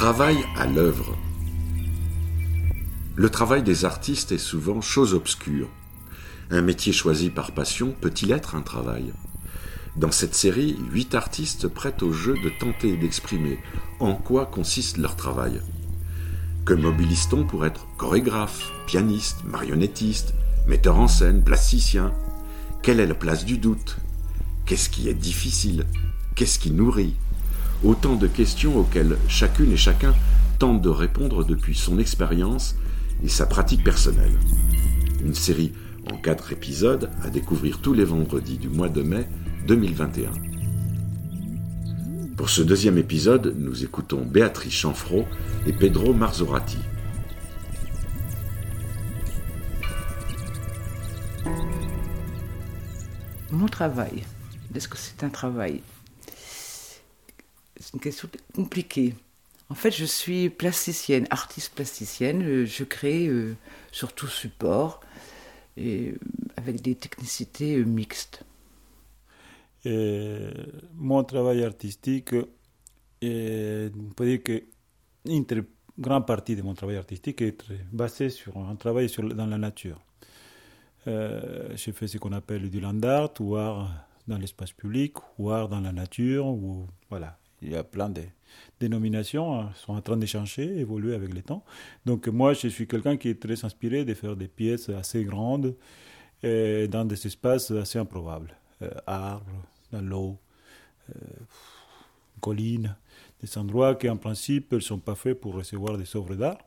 Travail à l'œuvre. Le travail des artistes est souvent chose obscure. Un métier choisi par passion peut-il être un travail? Dans cette série, huit artistes prêtent au jeu de tenter d'exprimer en quoi consiste leur travail. Que mobilise-t-on pour être chorégraphe, pianiste, marionnettiste, metteur en scène, plasticien? Quelle est la place du doute? Qu'est-ce qui est difficile? Qu'est-ce qui nourrit? Autant de questions auxquelles chacune et chacun tente de répondre depuis son expérience et sa pratique personnelle. Une série en quatre épisodes à découvrir tous les vendredis du mois de mai 2021. Pour ce deuxième épisode, nous écoutons Béatrice Chanfro et Pedro Marzorati. Mon travail, est-ce que c'est un travail c'est une question compliquée. En fait, je suis plasticienne, artiste plasticienne. Euh, je crée euh, sur tout support et euh, avec des technicités mixtes. mon travail artistique, on peut dire que une grande partie de mon travail artistique est basée sur un travail dans la nature. Euh, je fais ce qu'on appelle du land art, ou art dans l'espace public, ou art dans la nature, ou voilà, il y a plein de dénominations hein, sont en train de changer, évoluer avec le temps. Donc moi, je suis quelqu'un qui est très inspiré de faire des pièces assez grandes et dans des espaces assez improbables. Euh, arbres, dans l'eau, euh, collines, des endroits qui en principe ne sont pas faits pour recevoir des œuvres d'art.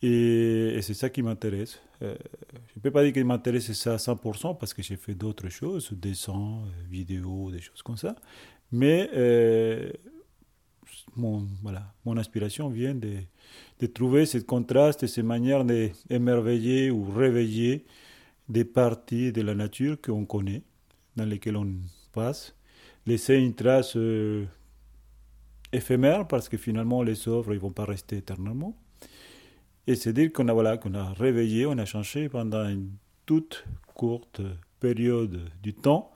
Et, c'est ça qui m'intéresse. Euh, je ne peux pas dire qu'il m'intéresse ça à 100% parce que j'ai fait d'autres choses, dessins, vidéos, des choses comme ça. Mais euh, mon, voilà, mon inspiration vient de, de trouver ce contraste et ces manières d'émerveiller ou réveiller des parties de la nature qu'on connaît, dans lesquelles on passe, laisser une trace euh, éphémère parce que finalement les œuvres ne vont pas rester éternellement. Et c'est dire qu'on a, voilà, qu'on a réveillé, on a changé pendant une toute courte période du temps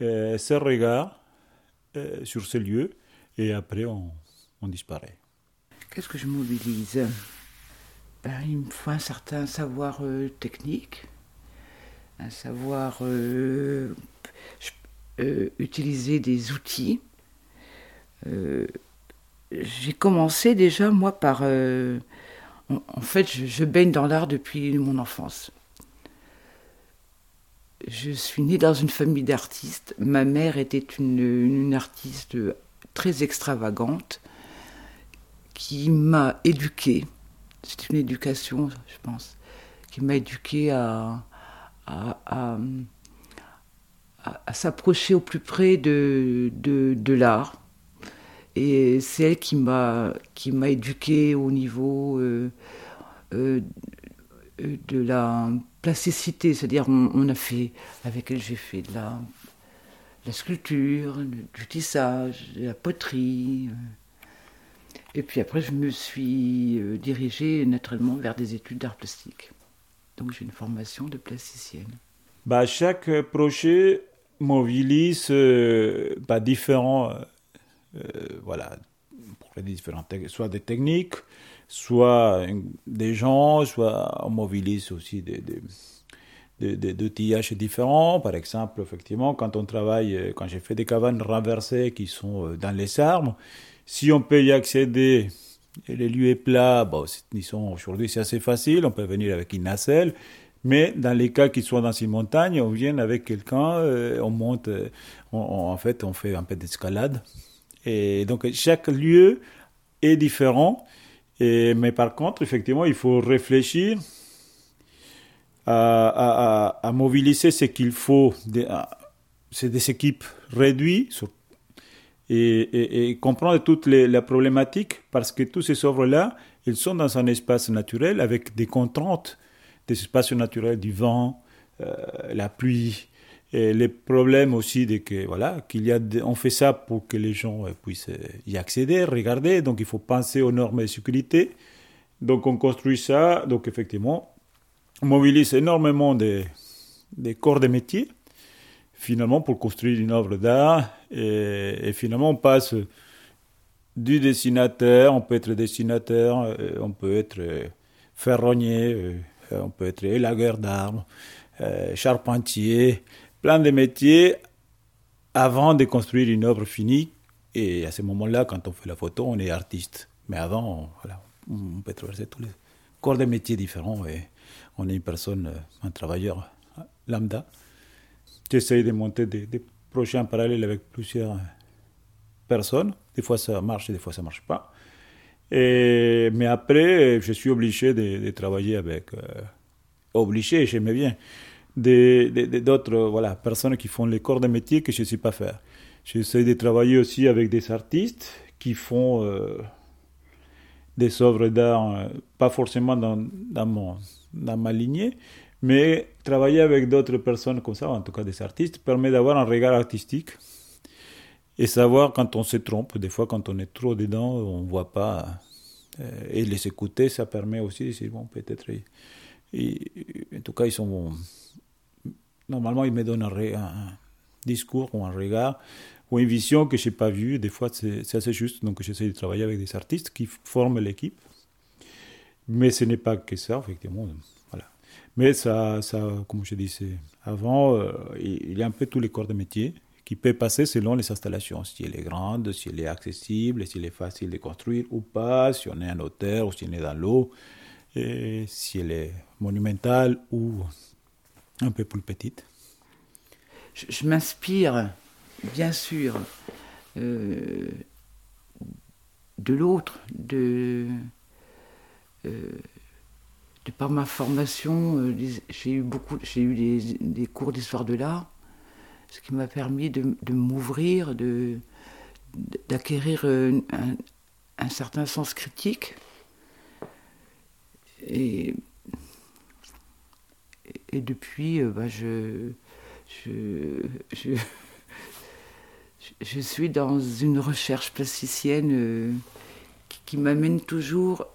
euh, ce regard euh, sur ces lieux et après on, disparaît. Qu'est-ce que je mobilise? Ben, Il me faut un certain savoir euh, technique, un savoir euh, utiliser des outils. J'ai commencé déjà moi par... en, fait, je baigne dans l'art depuis mon enfance. Je suis née dans une famille d'artistes. Ma mère était une, artiste très extravagante qui m'a éduquée. C'est une éducation, je pense, qui m'a éduquée à, à, s'approcher au plus près de, de, l'art. Et c'est elle qui m'a qui m'a éduquée au niveau euh, euh, de la plasticité, c'est-à-dire on, a fait, avec elle j'ai fait de la, la sculpture, du tissage, de la poterie. Euh. Et puis après, je me suis euh, dirigée naturellement vers des études d'art plastique. Donc j'ai une formation de plasticienne. Bah, chaque projet mobilise euh, bah, différents, voilà, pour les différentes, soit des techniques, soit des gens, soit on mobilise aussi des, des, différents. Par exemple, effectivement, quand on travaille, euh, quand j'ai fait des cabanes renversées qui sont euh, dans les arbres, si on peut y accéder et le lieu est plat, bon, aujourd'hui c'est assez facile, on peut venir avec une nacelle. Mais dans les cas qui sont dans une montagne, on vient avec quelqu'un, euh, on monte, en fait, on fait un peu d'escalade. Et donc chaque lieu est différent mais par contre, effectivement, il faut réfléchir à, mobiliser ce qu'il faut. C'est des équipes réduites et, comprendre toutes les, la problématique parce que tous ces œuvres-là, ils sont dans un espace naturel avec des contraintes des espaces naturels du vent, euh, la pluie, et les problèmes aussi de que voilà qu'il y a on fait ça pour que les gens euh, puissent euh, y accéder regarder. Donc il faut penser aux normes de sécurité. Donc on construit ça. Donc effectivement on mobilise énormément des, des corps de métier finalement pour construire une œuvre d'art. Et, finalement on passe du dessinateur, on peut être dessinateur, on peut être ferronnier, on peut être élagueur d'armes, charpentier, plein de métiers avant de construire une œuvre finie. Et à ce moment-là, quand on fait la photo, on est artiste. Mais avant, voilà, on peut traverser tous les corps de métiers différents et on est une personne, un travailleur lambda. J'essaie de monter des, des projets en parallèle avec plusieurs personnes. Des fois ça marche, des fois ça marche pas. Et, mais après, je suis obligé de, travailler avec. Euh, obligé, j'aimais bien. D'autres voilà, personnes qui font les corps de métier que je ne sais pas faire. J'essaie de travailler aussi avec des artistes qui font euh, des œuvres d'art, euh, pas forcément dans, dans, mon, dans ma lignée, mais travailler avec d'autres personnes comme ça, en tout cas des artistes, permet d'avoir un regard artistique et savoir quand on se trompe. Des fois, quand on est trop dedans, on ne voit pas. Euh, et les écouter, ça permet aussi de bon, peut-être. en tout cas, ils sont. Normalement, ils me donnent un, discours ou un regard ou une vision que je n'ai pas vue. Des fois, c'est assez juste. Donc, j'essaie de travailler avec des artistes qui forment l'équipe. Mais ce n'est pas que ça, effectivement. Voilà. Mais ça, ça comme je disais avant, euh, il y a un peu tous les corps de métier qui peut passer selon les installations, si elle est grande, si elle est accessible, si elle est facile de construire ou pas, si on est en hauteur ou si on est dans l'eau, si elle est monumentale ou un peu plus petite. Je, m'inspire, bien sûr, euh, de l'autre, de, euh, de par ma formation, euh, j'ai eu beaucoup, j'ai des, cours d'histoire de l'art ce qui m'a permis de, m'ouvrir, d'acquérir un, certain sens critique. Et, et depuis, euh, bah, je, je, je, suis dans une recherche plasticienne euh, qui, m'amène toujours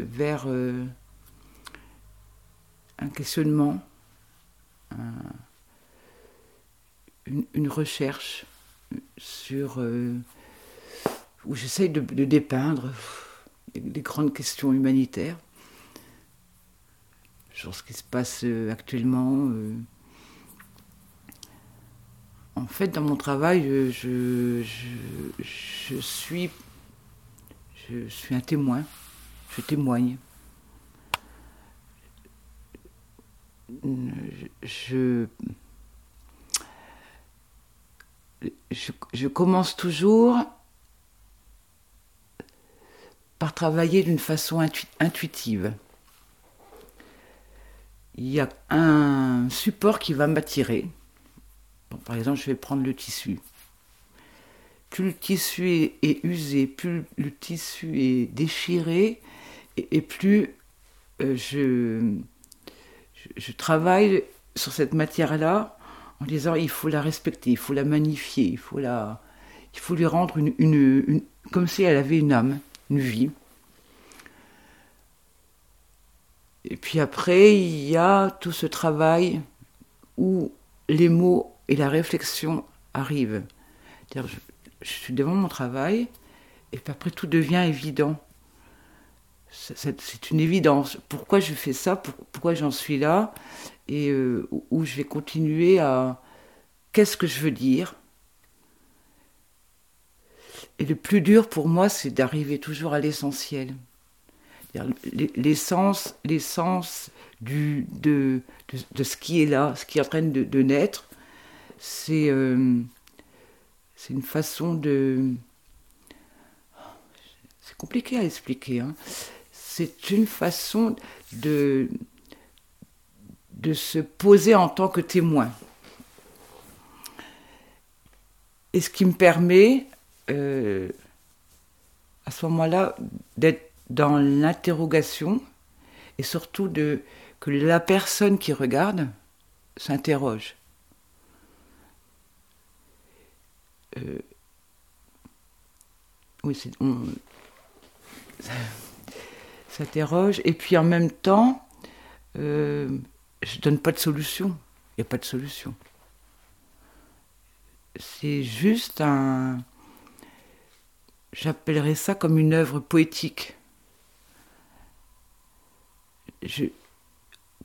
vers euh, un questionnement, une, recherche sur où j'essaye de, dépeindre les grandes questions humanitaires sur ce qui se passe euh, actuellement. Euh. En fait, dans mon travail, je, suis, je suis un témoin, je témoigne. je je, commence toujours par travailler d'une façon intuitive. Il y a un support qui va m'attirer. par exemple, je vais prendre le tissu. Plus le tissu est, usé, plus le tissu est déchiré, et, plus euh, je, travaille sur cette matière-là en disant il faut la respecter, il faut la magnifier, il faut, la, il faut lui rendre une, une, comme si elle avait une âme, une vie. Et puis après, il y a tout ce travail où les mots et la réflexion arrivent. Je, suis devant mon travail, et puis après tout devient évident. C'est une évidence. Pourquoi je fais ça? Pourquoi j'en suis là? Et euh, où je vais continuer à qu'est-ce que je veux dire? Et le plus dur pour moi, c'est d'arriver toujours à l'essentiel. L'essence, l'essence du, de, de, ce qui est là, ce qui est en train de, naître, c'est euh, c'est une façon de... C'est compliqué à expliquer. Hein. C'est une façon de, de se poser en tant que témoin. Et ce qui me permet, euh, à ce moment-là, d'être dans l'interrogation et surtout de, que la personne qui regarde s'interroge. Euh, oui, on s'interroge et puis en même temps, euh, je donne pas de solution. Il n'y a pas de solution. C'est juste un. j'appellerais ça comme une œuvre poétique.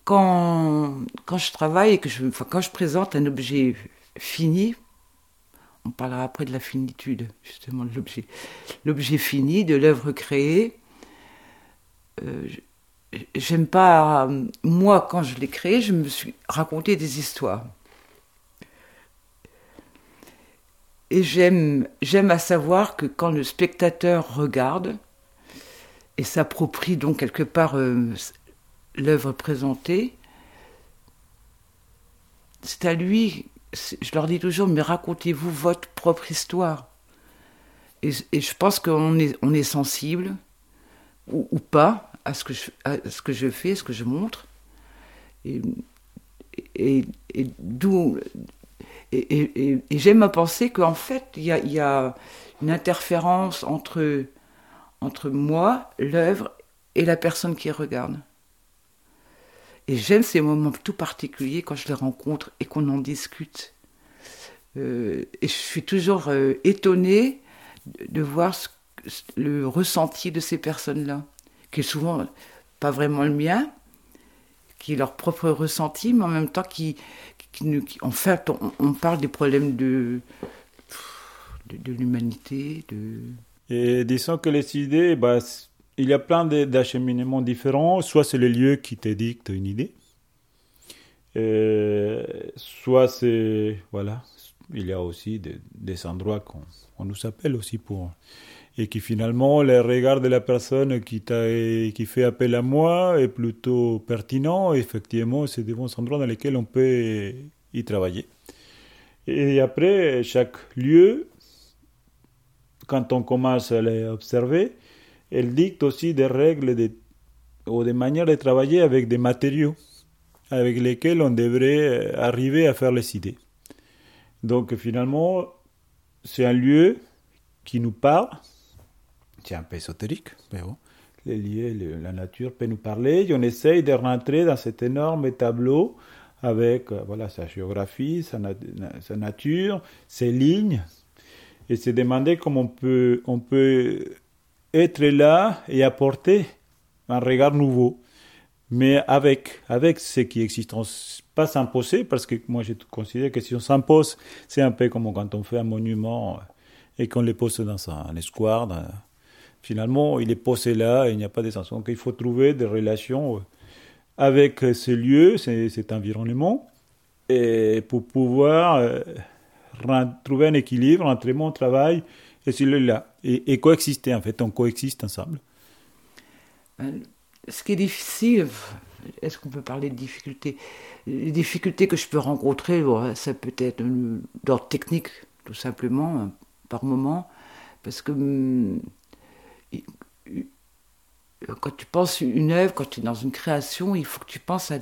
Quand, quand je travaille et que je, enfin, quand je présente un objet fini, on parlera après de la finitude, justement, de l'objet. L'objet fini, de l'œuvre créée. Euh, j'aime pas. Moi, quand je l'ai créé, je me suis raconté des histoires. Et j'aime, j'aime à savoir que quand le spectateur regarde et s'approprie donc quelque part euh, l'œuvre présentée, c'est à lui je leur dis toujours, mais racontez-vous votre propre histoire. Et, je pense qu'on est, on est sensible, ou, pas, à ce, que je, ce que je fais, ce que je montre. Et, et, d'où. Et, j'aime à penser qu'en fait, il y a, y a, une interférence entre, entre moi, l'œuvre, et la personne qui regarde. Et j'aime ces moments tout particuliers quand je les rencontre et qu'on en discute. Euh, et je suis toujours euh, étonnée de voir le ressenti de ces personnes-là, qui est souvent pas vraiment le mien, qui est leur propre ressenti, mais en même temps qui, en fait, on, parle des problèmes de, de, l'humanité. Et disons que les idées, bah, il y a plein d'acheminements différents. Soit c'est le lieu qui te dicte une idée, euh, soit c'est voilà, il y a aussi des, endroits qu'on nous appelle aussi pour et qui finalement le regard de la personne qui qui fait appel à moi est plutôt pertinent. Effectivement, c'est des bons endroits dans lesquels on peut y travailler. Et après, chaque lieu, quand on commence à les observer, elle dicte aussi des règles de, ou des manières de travailler avec des matériaux avec lesquels on devrait euh, arriver à faire les idées. Donc finalement, c'est un lieu qui nous parle. C'est un peu ésotérique, mais bon. Les lieux, la nature peut nous parler et on essaye de rentrer dans cet énorme tableau avec euh, voilà, sa géographie, sa, sa nature, ses lignes, et se demander comment on peut, on peut être là et apporter un regard nouveau, mais avec, avec ce qui existe. On, pas s'imposer, parce que moi je considère que si on s'impose, c'est un peu comme quand on fait un monument et qu'on le pose dans un, espoir. finalement, il est posé là et il n'y a pas de sens. Donc il faut trouver des relations avec ce lieu, cet environnement, et pour pouvoir euh, trouver un équilibre entre mon travail et celui-là, et, coexister en fait, on coexiste ensemble. Ben, ce qui est difficile, est-ce qu'on peut parler de difficultés? Les difficultés que je peux rencontrer, ça peut être d'ordre technique, tout simplement, par moment, parce que hum, quand tu penses une œuvre, quand tu es dans une création, il faut que tu penses à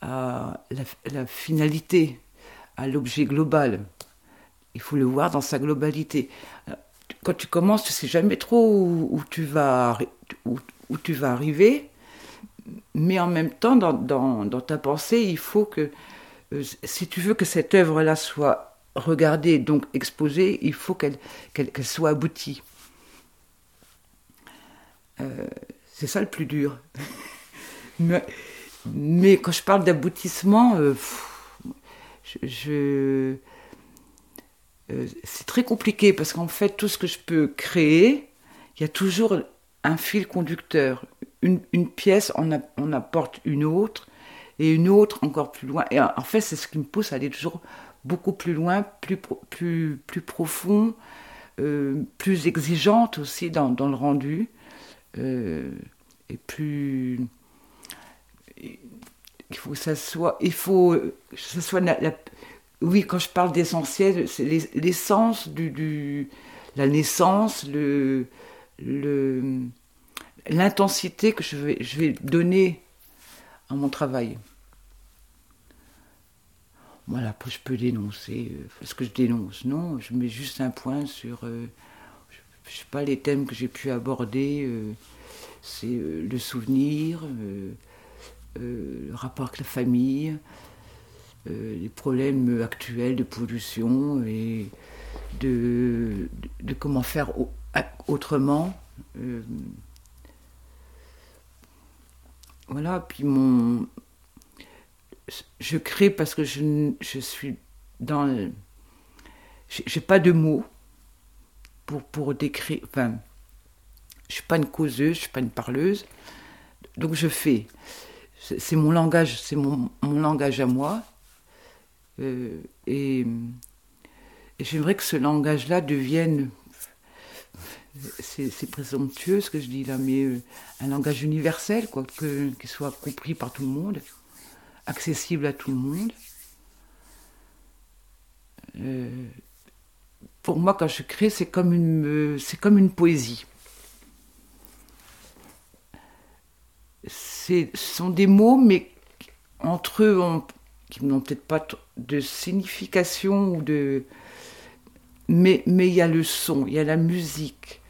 la finalité, à l'objet global. Il faut le voir dans sa globalité. Quand tu commences, tu sais jamais trop où, tu, vas, arriver, mais en même temps, dans, ta pensée, il faut que, euh, si tu veux que cette œuvre-là soit regardée, donc exposée, il faut qu'elle soit aboutie. Euh, c'est ça le plus dur. mais, quand je parle d'aboutissement, euh, je, euh, c'est très compliqué parce qu'en fait, tout ce que je peux créer, il y a toujours un fil conducteur. Une, pièce, on, apporte une autre, et une autre encore plus loin. Et en fait, c'est ce qui me pousse à aller toujours beaucoup plus loin, plus, plus, plus profond, euh, plus exigeante aussi dans, dans le rendu, euh, et plus. Il faut que ça soit, il faut que ça soit la, oui, quand je parle d'essentiel, c'est l'essence du, la naissance, le, l'intensité que je vais, je vais donner à mon travail. Voilà, après je peux dénoncer. Euh, ce que je dénonce? Non, je mets juste un point sur, euh, je, sais pas, les thèmes que j'ai pu aborder. Euh, c'est le souvenir, le rapport avec la famille, les problèmes actuels de pollution et de, comment faire autrement. voilà, puis mon. Je crée parce que je, je suis dans. J'ai pas de mots pour, pour décrire. Enfin, je suis pas une causeuse, je suis pas une parleuse. Donc je fais. C'est mon langage, c'est mon, mon, langage à moi. Euh, et, j'aimerais que ce langage-là devienne. C'est présomptueux ce que je dis là, mais euh, un langage universel, quoi, que, qui soit compris par tout le monde, accessible à tout le monde. Euh, pour moi, quand je crée, c'est comme une, c'est comme une poésie. ce sont des mots, mais entre eux, qui n'ont peut-être pas de signification ou de. Mais il y a le son, il y a la musique,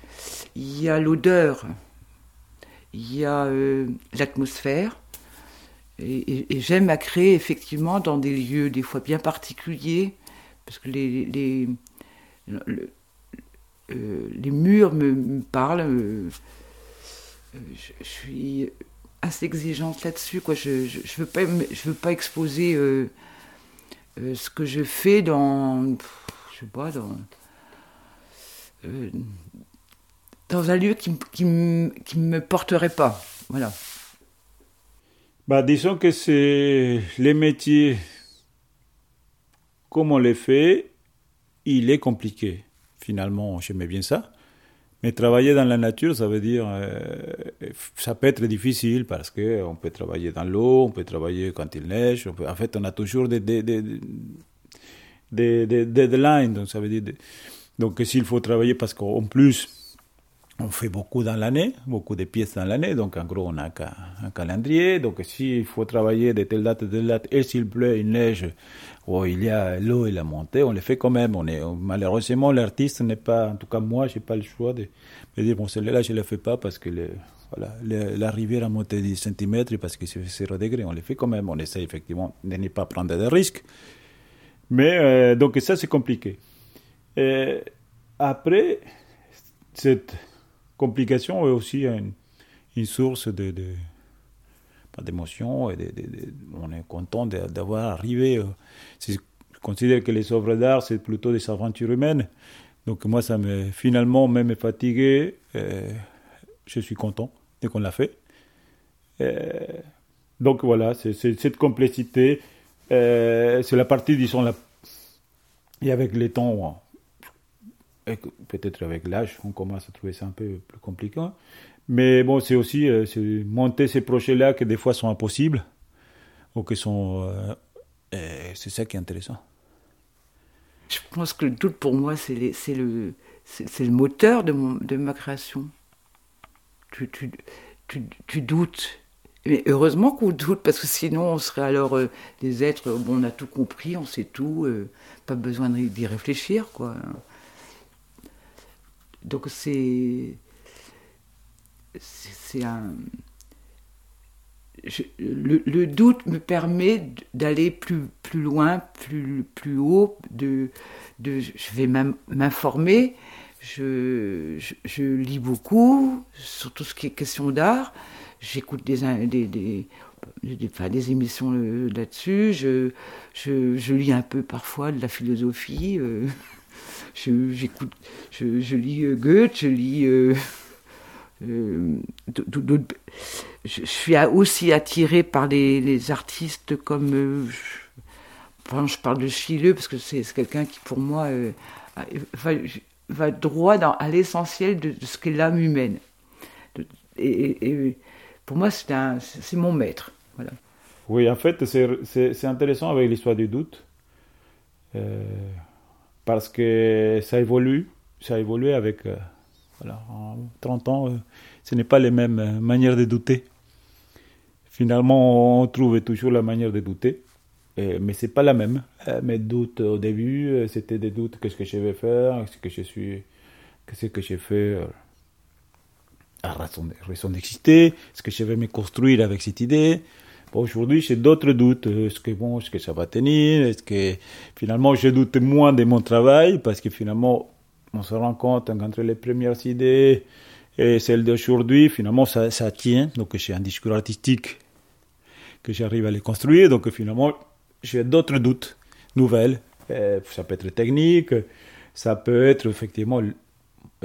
il y a l'odeur, il y a euh, l'atmosphère. Et, j'aime à créer effectivement dans des lieux des fois bien particuliers, parce que les, les, euh, murs me, parlent. Euh, je, suis assez exigeante là-dessus. Quoi. Je ne je, veux, pas, je veux pas exposer euh, euh, ce que je fais dans. Je sais pas, dans. Euh, dans un lieu qui ne qui, me porterait pas. Voilà. Bah, disons que c'est les métiers, comme on les fait, il est compliqué. Finalement, j'aimais bien ça. Mais travailler dans la nature, ça veut dire, euh, ça peut être difficile parce que on peut travailler dans l'eau, on peut travailler quand il neige. en fait, on a toujours des, deadlines. Donc, ça veut dire, donc s'il faut travailler parce qu'en plus, on fait beaucoup dans l'année, beaucoup de pièces dans l'année, donc en gros on a un, calendrier, donc s'il faut travailler de telle date à telle date, et s'il pleut, il neige, ou il y a l'eau et la montée, on le fait quand même. On est, malheureusement, l'artiste n'est pas, en tout cas moi, j'ai pas le choix de me dire, bon, celle-là, je ne le fais pas parce que voilà, la rivière a monté 10 cm parce que c'est 0 degré, on le fait quand même, on essaie effectivement de ne pas prendre de risques. Mais, euh, donc ça c'est compliqué. Après, cette complication est aussi une, source de, de d'émotion et on est content d'avoir arrivé. Euh, je considère que les œuvres d'art, c'est plutôt des aventures humaines. Donc moi, ça me finalement même fatigué. Euh, je suis content dès qu'on l'a fait. Euh, donc voilà, c'est cette complexité. c'est la partie, disons, la... et avec les temps, peut-être avec l'âge, on commence à trouver ça un peu plus compliqué. Mais bon, c'est aussi euh, monter ces projets-là qui des fois sont impossibles ou qui sont. Euh, c'est ça qui est intéressant. Je pense que le doute pour moi, c'est le, moteur de, ma création. Tu doutes. Mais heureusement qu'on doute, parce que sinon on serait alors euh, des êtres, bon, on a tout compris, on sait tout, pas besoin d'y réfléchir, quoi. Donc c'est. C'est un. le, doute me permet d'aller plus, plus loin, plus, plus haut, de, de, je vais m'informer, je, je, lis beaucoup sur tout ce qui est question d'art, j'écoute des, des, des, des, émissions euh, là-dessus, je, je, je, lis un peu parfois de la philosophie. Euh, j'écoute, je, je, lis euh, Goethe, je lis. Euh, euh, je suis aussi attirée par les, les artistes comme. je parle de Chileux parce que c'est quelqu'un qui, pour moi, va, va, droit dans, à l'essentiel de, ce qu'est l'âme humaine. Et, pour moi, c'est mon maître. Voilà. Oui, en fait, c'est intéressant avec l'histoire du doute. Parce que ça évolue, ça a évolué avec, euh, voilà, en 30 ans, euh, ce n'est pas les mêmes euh, manières de douter. Finalement, on trouve toujours la manière de douter, mais c'est pas la même. mes doutes au début, c'était des doutes qu'est-ce que je vais faire, ce que je suis, qu'est-ce que j'ai fait à raison d'exister, est-ce que je vais me construire avec cette idée. Aujourd'hui, j'ai d'autres doutes. Est-ce que bon, est-ce que ça va tenir? Est-ce que finalement, je doute moins de mon travail? Parce que finalement, on se rend compte entre les premières idées et celles d'aujourd'hui, finalement, ça, ça tient. Donc, j'ai un discours artistique que j'arrive à les construire. Donc, finalement, j'ai d'autres doutes nouvelles. Euh, ça peut être technique, ça peut être effectivement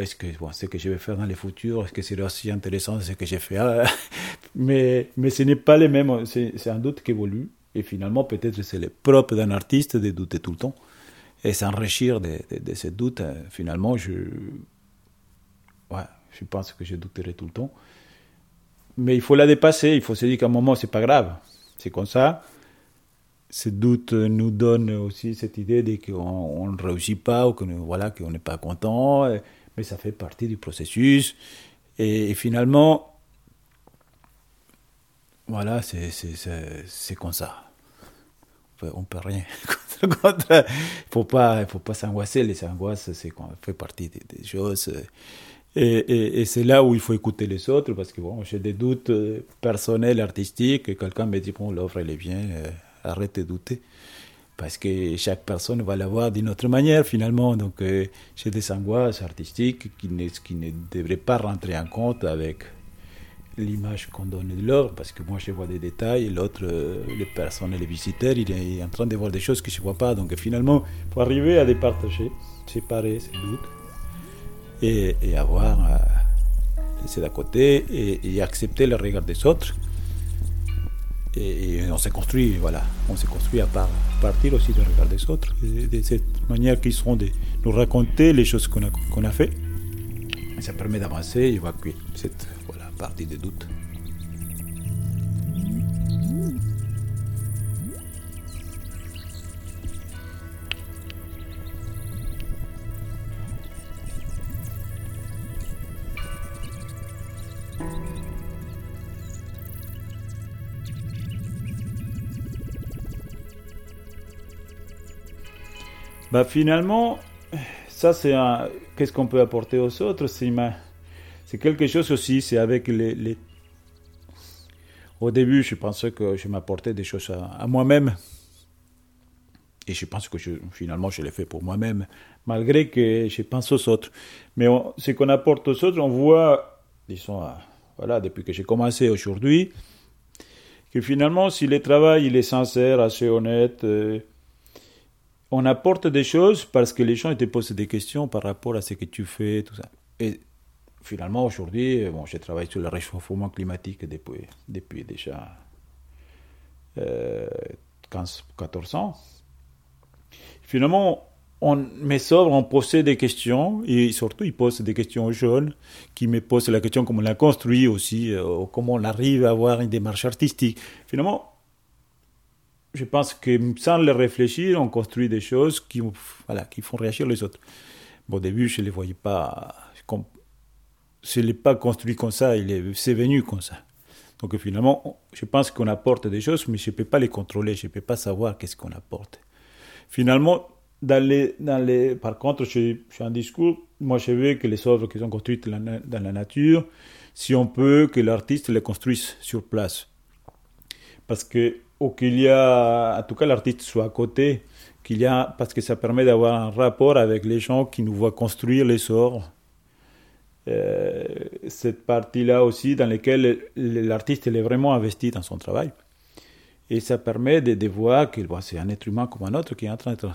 est-ce que ce que je vais faire dans le futur, est-ce que c'est aussi intéressant ce que j'ai fait mais, mais ce n'est pas les mêmes, c'est un doute qui évolue. Et finalement, peut-être c'est le propre d'un artiste de douter tout le temps et s'enrichir de, de, ces doutes. Finalement, je, ouais, je pense que je douterai tout le temps. Mais il faut la dépasser, il faut se dire qu'à un moment, c'est pas grave. C'est comme ça. Ces doutes nous donnent aussi cette idée qu'on ne réussit pas ou qu'on voilà, qu'on n'est pas content mais ça fait partie du processus. Et, finalement, voilà, c'est comme ça. On peut rien. Il ne faut pas, faut pas s'angoisser. Les angoisses, c'est fait partie des, choses. Et, et, c'est là où il faut écouter les autres, parce que bon, j'ai des doutes personnels, artistiques, quelqu'un me dit, bon, l'offre, elle est bien, euh, arrête de douter parce que chaque personne va l'avoir d'une autre manière finalement. Donc euh, j'ai des angoisses artistiques qui ne, devraient pas rentrer en compte avec l'image qu'on donne de l'or, parce que moi je vois des détails, l'autre, euh, les personnes, les visiteurs, il est en train de voir des choses que je ne vois pas. Donc finalement, faut arriver à les partager, séparer ces doutes, et, et avoir, euh, laisser d'à côté, et accepter le regard des autres et, on s'est construit, voilà, on s'est construit à, partir aussi de regard des autres, de, cette manière qu'ils seront de nous raconter les choses qu'on a, qu'on a fait. Ça permet d'avancer et évacuer cette voilà, partie des doutes. Bah finalement, ça c'est. Qu'est-ce qu'on peut apporter aux autres? C'est quelque chose aussi, c'est avec les, Au début, je pensais que je m'apportais des choses à, moi-même. Et je pense que finalement, je l'ai fait pour moi-même, malgré que je pense aux autres. Mais ce qu'on apporte aux autres, on voit, disons, voilà, depuis que j'ai commencé aujourd'hui, que finalement, si le travail il est sincère, assez honnête, euh, on apporte des choses parce que les gens te posent des questions par rapport à ce que tu fais, tout ça. Et finalement, aujourd'hui, bon, je travaille sur le réchauffement climatique depuis, depuis déjà 15, euh, 14 ans. Finalement, on, mes œuvres ont posé des questions, et surtout, ils posent des questions aux jeunes, qui me posent la question comment on l'a construit aussi, euh, comment on arrive à avoir une démarche artistique. Finalement, je pense que sans le réfléchir, on construit des choses qui, voilà, qui font réagir les autres. Au début, je ne les voyais pas. Comme, je ne l'ai pas construit comme ça, c'est venu comme ça. Donc finalement, je pense qu'on apporte des choses, mais je ne peux pas les contrôler, je ne peux pas savoir qu'est-ce qu'on apporte. Finalement, dans les, dans les, par contre, je, je suis un discours, moi je veux que les œuvres qui sont construites dans la nature, si on peut, que l'artiste les construise sur place. Parce que ou qu'il y a, en tout cas l'artiste soit à côté, qu'il y a, parce que ça permet d'avoir un rapport avec les gens qui nous voient construire les sorts. Euh, cette partie-là aussi dans laquelle l'artiste est vraiment investi dans son travail. Et ça permet de, voir que c'est un être humain comme un autre qui est en train de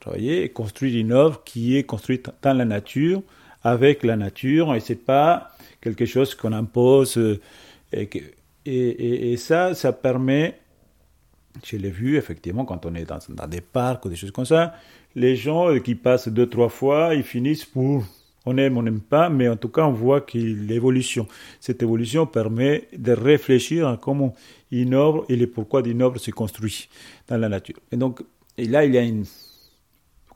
travailler et construire une œuvre qui est construite dans la nature, avec la nature, et c'est pas quelque chose qu'on impose. Euh, et, et, et, ça, ça permet je l'ai vu, effectivement, quand on est dans, des parcs ou des choses comme ça, les gens qui passent deux, trois fois, ils finissent pour on aime, on n'aime pas, mais en tout cas, on voit qu'il l'évolution. Cette évolution permet de réfléchir à comment œuvre et le pourquoi œuvre se construit dans la nature. Et donc, et là, il y a une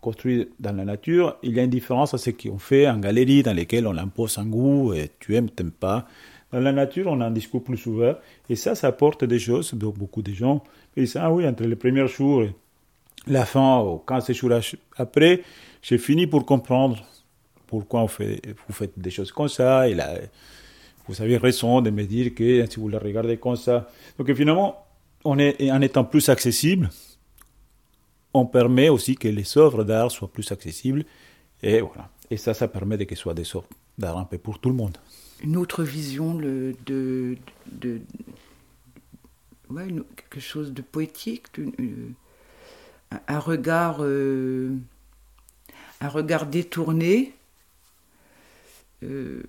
construit dans la nature, il y a une différence à ce qu'on fait en galerie, dans lesquelles on impose un goût, et tu aimes, tu n'aimes pas. Dans la nature, on a un discours plus ouvert, et ça, ça apporte des choses, donc beaucoup de gens et ça, oui, entre les premiers jours et la fin, ou 15 jours après, j'ai fini pour comprendre pourquoi vous faites des choses comme ça. Et vous avez raison de me dire que si vous la regardez comme ça. Donc finalement, en étant plus accessible, on permet aussi que les œuvres d'art soient plus accessibles. Et voilà. Et ça, ça permet que ce soit des œuvres pour tout le monde. Une autre vision de, de, de ouais, quelque chose de poétique, euh, un, regard, euh, un regard détourné. Euh,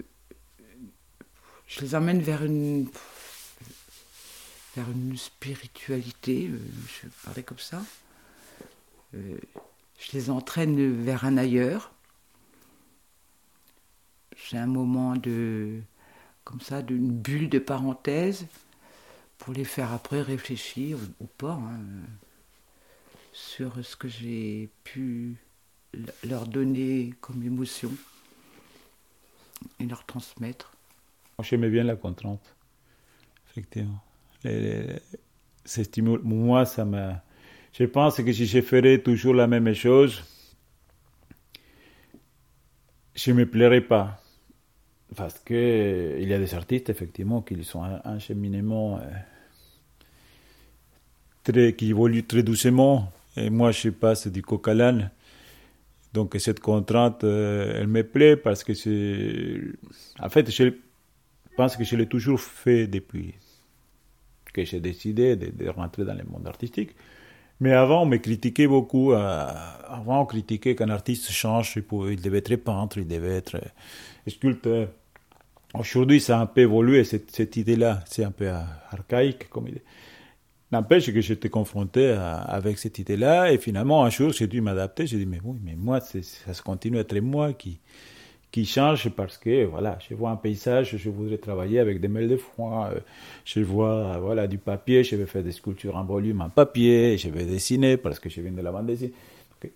je les emmène vers une, vers une spiritualité, je parlais comme ça. je les entraîne vers un ailleurs. C'est un moment de, comme ça, d'une bulle de parenthèse pour les faire après réfléchir ou, pas hein, sur ce que j'ai pu leur donner comme émotion et leur transmettre. J'aimais bien la contrainte, effectivement. Moi, ça m'a. Je pense que si je ferais toujours la même chose, je ne me plairais pas. Parce qu'il il y a des artistes, effectivement, qui sont un, cheminement euh, très, qui évolue très doucement. Et moi, je sais pas, c'est du coq à Donc, cette contrainte, euh, elle me plaît parce que c'est. En fait, je pense que je l'ai toujours fait depuis que j'ai décidé de, rentrer dans le monde artistique. Mais avant, on me critiquait beaucoup. Euh, avant, on critiquait qu'un artiste change. Il devait être peintre, il devait être sculpteur. Aujourd'hui, ça a un peu évolué, cette, idée-là. C'est un peu archaïque comme idée. N'empêche que j'étais confronté avec cette idée-là, et finalement, un jour, j'ai dû m'adapter. J'ai dit, mais oui, mais moi, ça se continue à être moi qui, qui change parce que, voilà, je vois un paysage, je voudrais travailler avec des mêles de foin, euh, je vois, voilà, du papier, je vais faire des sculptures en volume en papier, je vais dessiner parce que je viens de la bande dessinée.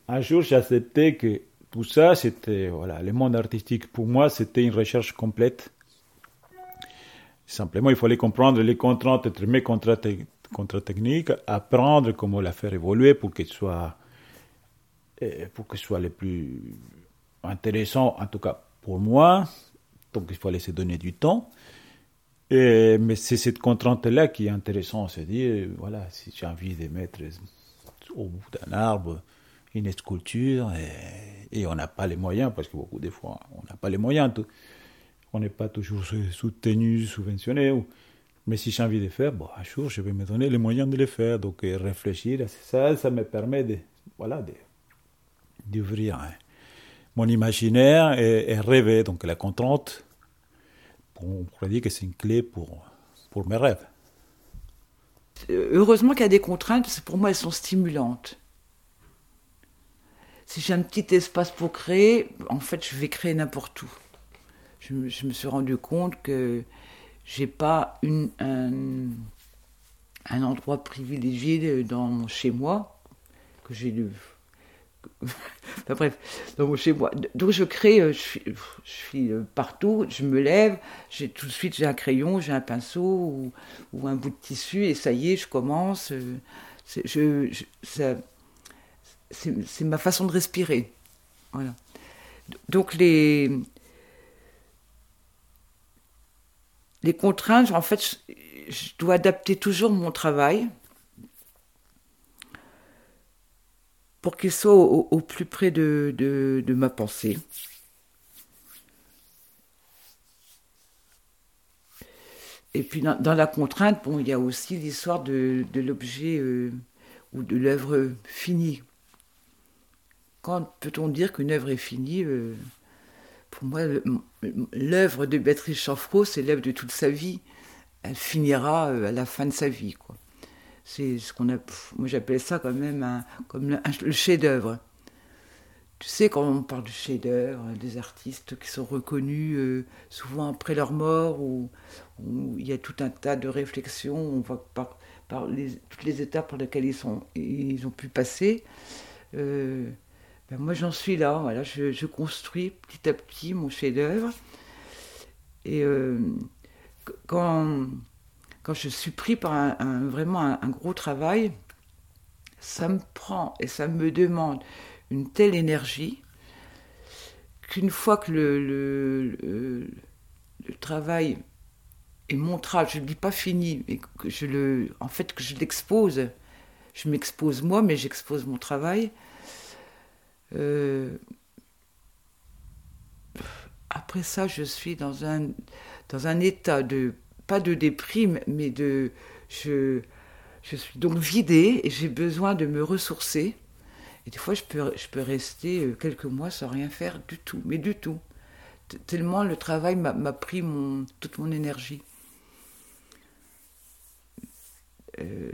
Un jour, j'ai accepté que tout ça, c'était, voilà, le monde artistique, pour moi, c'était une recherche complète Simplement, il fallait comprendre les contraintes, entre mes contraintes, techniques, apprendre comment la faire évoluer pour qu'elle soit, eh, pour que soit le plus intéressant, en tout cas pour moi. Donc, il fallait se donner du temps. Et, mais c'est cette contrainte-là qui est intéressante, c'est dire, voilà, si j'ai envie de mettre au bout d'un arbre une sculpture et, et on n'a pas les moyens, parce que beaucoup de fois, on n'a pas les moyens. On n'est pas toujours soutenu, subventionné. Mais si j'ai envie de faire, un jour, je vais me donner les moyens de le faire. Donc, euh, réfléchir ça, ça me permet de, voilà, d'ouvrir hein, mon imaginaire et, rêver. Donc, la contrainte, on pourrait dire que c'est une clé pour, pour mes rêves. Heureusement qu'il y a des contraintes, parce pour moi, elles sont stimulantes. Si j'ai un petit espace pour créer, en fait, je vais créer n'importe où je, me suis rendu compte que j'ai pas une, un, endroit privilégié dans chez moi que j'ai enfin, bref. Mon chez moi. Donc je crée euh, je suis, euh, partout. Je me lève. J'ai tout de suite j'ai un crayon j'ai un pinceau ou, un bout de tissu et ça y est je commence euh, c'est, ma façon de respirer. Voilà. Donc les contraintes, en fait, je dois adapter toujours mon travail pour qu'il soit au, plus près de, ma pensée. Et puis dans, la contrainte, bon, il y a aussi l'histoire de, l'objet euh, ou de l'œuvre finie. Quand peut-on dire qu'une œuvre est finie euh, pour moi, l'œuvre de Béatrice Chanfreau, c'est l'œuvre de toute sa vie. Elle finira euh, à la fin de sa vie. C'est ce qu'on a. Moi, j'appelle ça quand même un, comme le, chef-d'œuvre. Tu sais, quand on parle du chef-d'œuvre, des artistes qui sont reconnus euh, souvent après leur mort, où, il y a tout un tas de réflexions, on voit par, par les, toutes les étapes par lesquelles ils, sont, ils ont pu passer. Euh, ben, moi j'en suis là, voilà, je, construis petit à petit mon chef-d'œuvre. Et euh, quand, quand je suis pris par un, vraiment un, gros travail, ça me prend et ça me demande une telle énergie qu'une fois que le, travail et montra, je ne dis pas fini, mais que je le, en fait, que je l'expose. Je m'expose moi, mais j'expose mon travail. Euh, après ça, je suis dans un, dans un état de, pas de déprime, mais de, je, je suis donc vidée et j'ai besoin de me ressourcer. Et des fois, je peux, rester euh, quelques mois sans rien faire du tout, mais du tout. Tellement le travail m'a pris mon, toute mon énergie. Euh,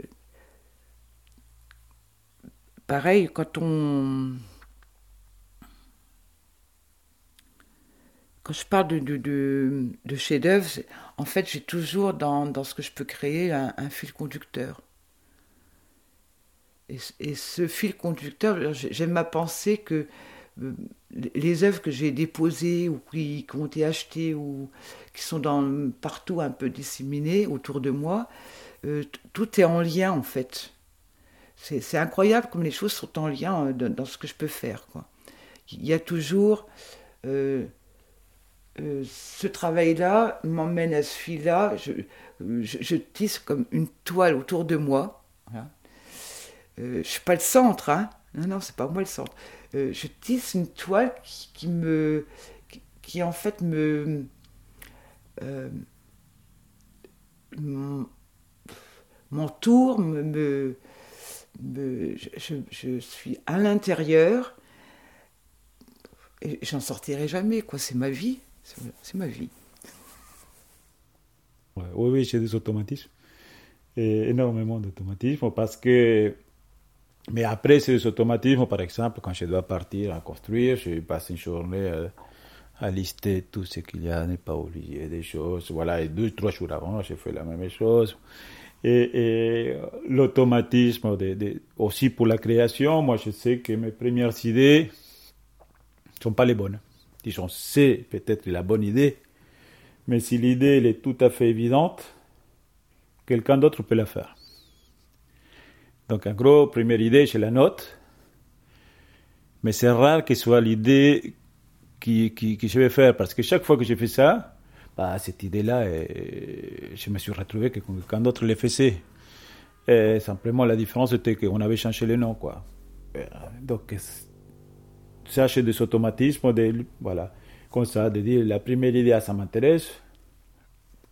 pareil, quand on. Quand je parle de, de, de, chef-d'œuvre, en fait, j'ai toujours dans, dans, ce que je peux créer un, fil conducteur. Et, ce fil conducteur, j'aime à penser que euh, les œuvres que j'ai déposées ou qui, ont été achetées ou qui sont dans, partout un peu disséminées autour de moi, euh, tout est en lien en fait. C'est incroyable comme les choses sont en lien euh, dans ce que je peux faire. Il y a toujours ce travail-là m'emmène à ce fil-là. Je, je, tisse comme une toile autour de moi. Hein. je ne suis pas le centre, hein. non, non, c'est pas moi le centre. je tisse une toile qui, me, qui, en fait me m'entoure, me, me, je, suis à l'intérieur et j'en sortirai jamais. quoi. C'est ma vie. C'est ma vie. oui, oui, j'ai des automatismes. Et énormément d'automatismes parce que. Mais après, ces automatismes, par exemple, quand je dois partir à construire, je passe une journée à, lister tout ce qu'il y a, ne pas oublier des choses. Voilà, et deux, trois jours avant, j'ai fait la même chose et, l'automatisme de, aussi pour la création. Moi, je sais que mes premières idées ne sont pas les bonnes. Disons, c'est peut-être la bonne idée, mais si l'idée est tout à fait évidente, quelqu'un d'autre peut la faire. Donc, en gros, première idée, je la note, mais c'est rare que ce soit l'idée que qui, qui je vais faire, parce que chaque fois que je fais ça, bah, cette idée-là, je me suis retrouvé que quand d'autres les. Et simplement, la différence était qu'on avait changé le nom, quoi. Donc, c'est des automatismes, de, voilà, comme ça, de dire la première idée, ça m'intéresse,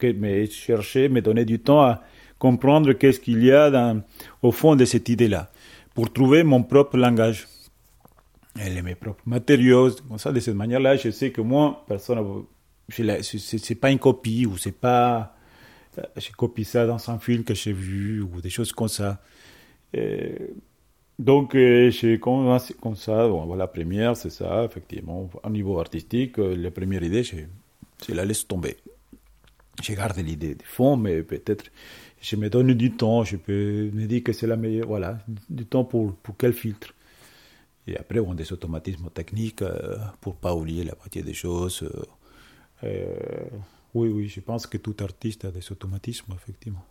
me chercher, me donner du temps à comprendre qu'est-ce qu'il y a au fond de cette idée-là, pour trouver mon propre langage et mes propres matériaux. Comme ça, de cette manière-là, je sais que moi, personne c'est pas une copie ou c'est pas euh, j'ai copié ça dans un film que j'ai vu ou des choses comme ça. Donc euh, j'ai comme, comme ça, la première, c'est ça, effectivement. Au niveau artistique, euh, la première idée, je, la laisse tomber. Je garde l'idée de fond, mais peut-être je me donne du temps, je peux me dire que c'est la meilleure, voilà, du temps pour, pour quel filtre. Et après, on a des automatismes techniques pour pas oublier la moitié des choses. Euh, oui, oui, je pense que tout artiste a des automatismes, effectivement.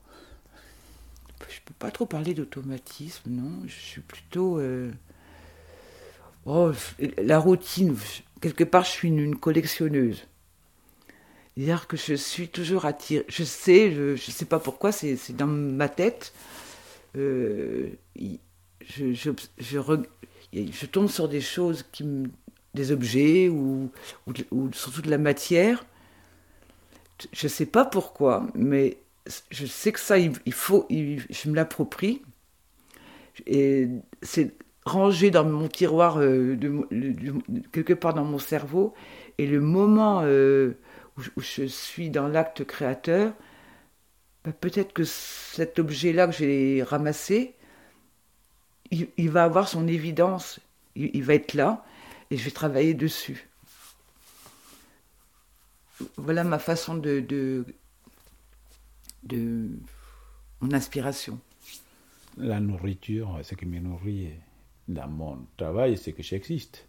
Je ne peux pas trop parler d'automatisme, non. Je suis plutôt. Euh, oh, la routine. Quelque part, je suis une, collectionneuse. C'est-à-dire que je suis toujours attirée. Je sais, je ne sais pas pourquoi, c'est dans ma tête. Euh, je, tombe sur des choses des objets ou, ou, surtout de la matière. Je ne sais pas pourquoi, mais je sais que ça, il, faut, je me l'approprie. Et c'est rangé dans mon tiroir, euh, quelque part dans mon cerveau. Et le moment euh, où, je suis dans l'acte créateur, bah, peut-être que cet objet-là que j'ai ramassé, il, va avoir son évidence, il va être là et je vais travailler dessus. Voilà ma façon de, de mon inspiration. La nourriture, ce qui me nourrit dans mon travail, c'est que j'existe.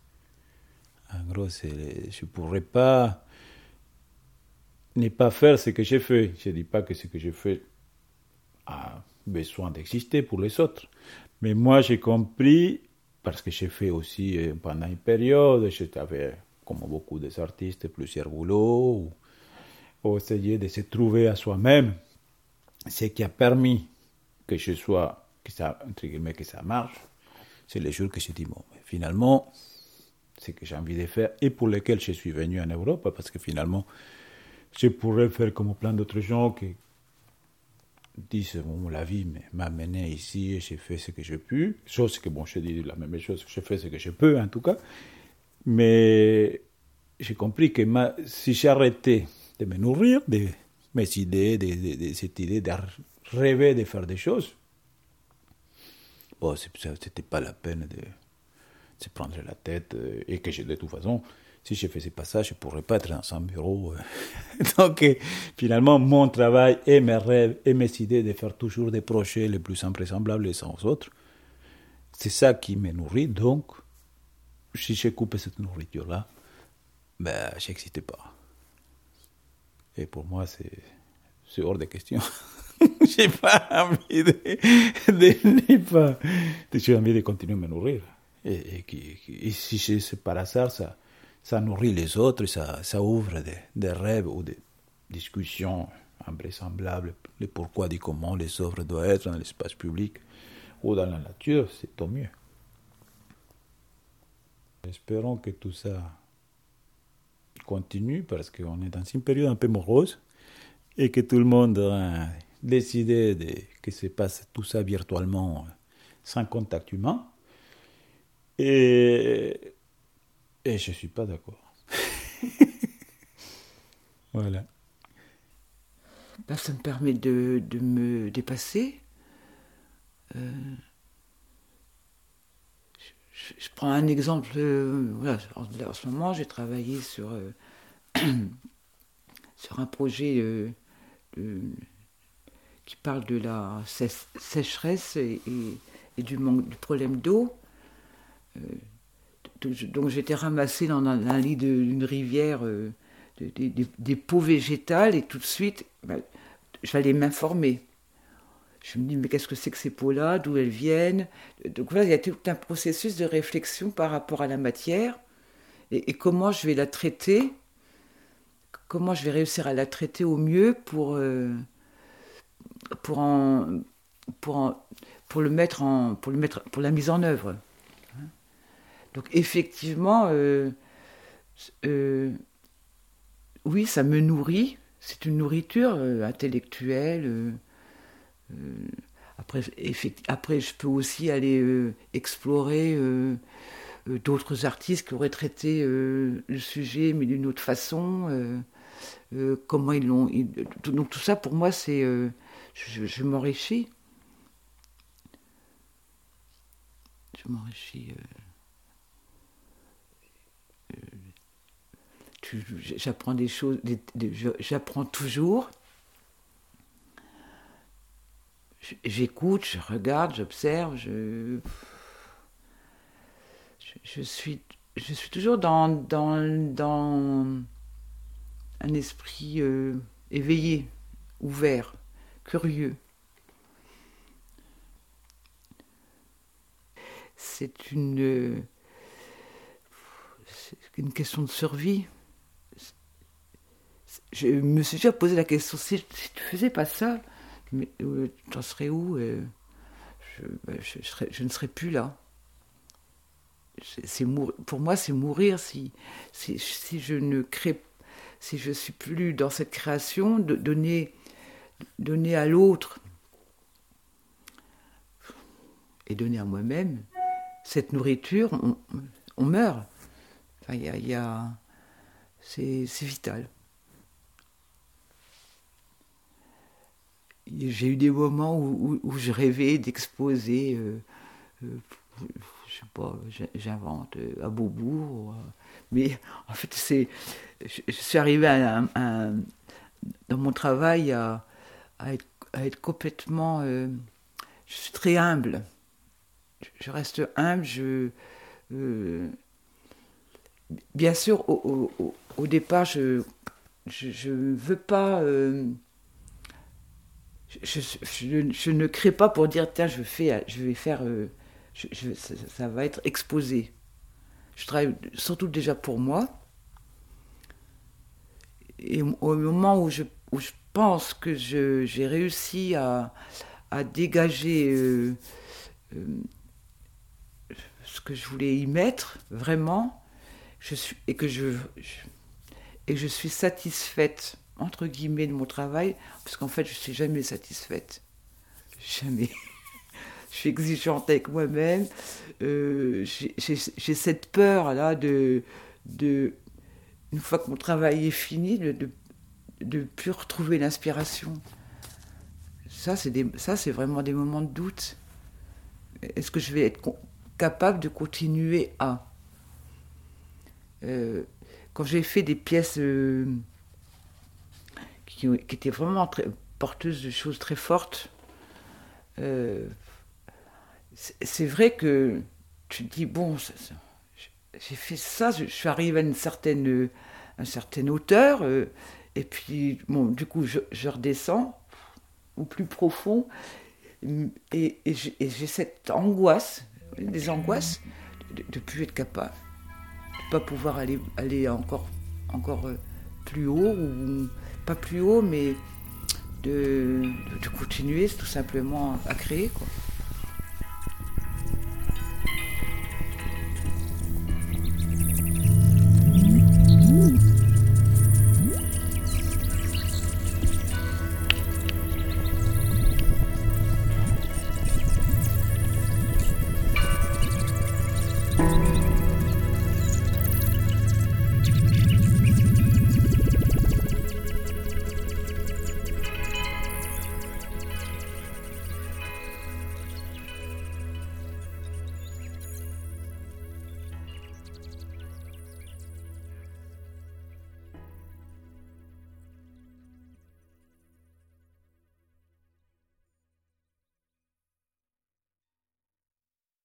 En gros, je ne pourrais pas ne pas faire ce que j'ai fait. Je ne dis pas que ce que j'ai fait a besoin d'exister pour les autres. Mais moi, j'ai compris parce que j'ai fait aussi euh, pendant une période, j'avais, comme beaucoup des artistes, plusieurs boulots, essayer de se trouver à soi-même, ce qui a permis que je sois, que ça, que ça marche, c'est les jours que j'ai dit, bon, finalement, ce que j'ai envie de faire et pour lesquels je suis venu en Europe, parce que finalement, je pourrais faire comme plein d'autres gens qui disent, bon, la vie m'a amené ici et j'ai fait ce que j'ai pu, chose que, bon, je dis la même chose, j'ai fait ce que je peux en tout cas, mais j'ai compris que si j'arrêtais de me nourrir de mes idées, cette idée de rêver de faire des choses, bon, c'était pas la peine de se prendre la tête euh, et que de toute façon, si je faisais pas ça, je pourrais pas être dans un bureau. Euh. Donc, euh, finalement, mon travail et mes rêves et mes idées de faire toujours des projets les plus invraisemblables les uns aux autres, c'est ça qui me nourrit. Donc, si je coupe cette nourriture-là, ben, j'existais pas. Et pour moi, c'est hors de question. j'ai pas envie de, de, pas. J'ai envie de continuer à me nourrir. Et, si c'est par hasard, ça, ça nourrit les autres, ça, ça ouvre des, des, rêves ou des discussions invraisemblables, le pourquoi du comment les œuvres doivent être dans l'espace public ou dans la nature, c'est tant mieux. Espérons que tout ça continue parce qu'on est dans une période un peu morose et que tout le monde a décidé de, que se passe tout ça virtuellement sans contact humain. Et, et je ne suis pas d'accord. voilà. Ben, ça me permet de, de me dépasser. Euh, je, prends un exemple. Euh, voilà, en, ce moment, j'ai travaillé sur, euh, sur un projet qui parle de la sécheresse et, du, manque, du problème d'eau. Euh, donc j'étais ramassée dans un, lit d'une rivière, des, peaux végétales, et tout de suite, ben, j'allais m'informer. Je me dis, mais qu'est-ce que c'est que ces peaux-là? D'où elles viennent? Donc voilà, il y a tout un processus de réflexion par rapport à la matière. Et, comment je vais la traiter, comment je vais réussir à la traiter au mieux pour, euh, pour, en, pour, pour, le mettre en, pour, le mettre, pour la mise en œuvre. Donc effectivement, euh, euh, oui, ça me nourrit, c'est une nourriture intellectuelle après, après, je peux aussi aller euh, explorer euh, d'autres artistes qui auraient traité le sujet, mais d'une autre façon. comment ils l'ont. Donc tout ça, pour moi, c'est. je, m'enrichis. Je m'enrichis. j'apprends des choses, j'apprends toujours. J'écoute, je regarde, j'observe, je, je, suis, je suis toujours dans, dans, dans un esprit euh, éveillé, ouvert, curieux. C'est une, une question de survie. Je me suis déjà posé la question, si, si tu faisais pas ça, euh, j'en serais où euh, ben, je, ne serais plus là. C'est pour moi, c'est mourir si, si, je ne crée, si je suis plus dans cette création, de donner, donner à l'autre et donner à moi-même cette nourriture, on, meurt. Enfin, y a, c'est vital. J'ai eu des moments où, où, je rêvais d'exposer, euh, euh, je sais pas, j'invente, euh, à Beaubourg. mais en fait, je, suis arrivé à, dans mon travail à, à, être, complètement. je suis très humble. Je, reste humble. Je, bien sûr, au, au, au, départ, je ne veux pas je, ne crée pas pour dire tiens je fais je vais faire euh, ça, va être exposé. Je travaille surtout déjà pour moi. Et au moment où je, où je pense que j'ai réussi à, à dégager euh, euh, ce que je voulais y mettre, vraiment, je suis, et que je, et je suis satisfaite, entre guillemets, de mon travail, parce qu'en fait, je ne suis jamais satisfaite. Jamais. je suis exigeante avec moi-même. Euh, j'ai cette peur-là de, de, une fois que mon travail est fini, de ne plus retrouver l'inspiration. Ça, c'est vraiment des moments de doute. Est-ce que je vais être capable de continuer à? Euh, Quand j'ai fait des pièces euh, qui, étaient vraiment très, porteuses de choses très fortes, euh, c'est vrai que tu te dis, bon, j'ai fait ça, je, suis arrivé à une certaine, une certaine hauteur, et puis, bon, du coup, je, redescends au plus profond, et, j'ai cette angoisse, des angoisses, de ne plus être capable, de ne pas pouvoir aller, aller encore, encore euh, plus haut, pas plus haut, mais de, continuer tout simplement à créer.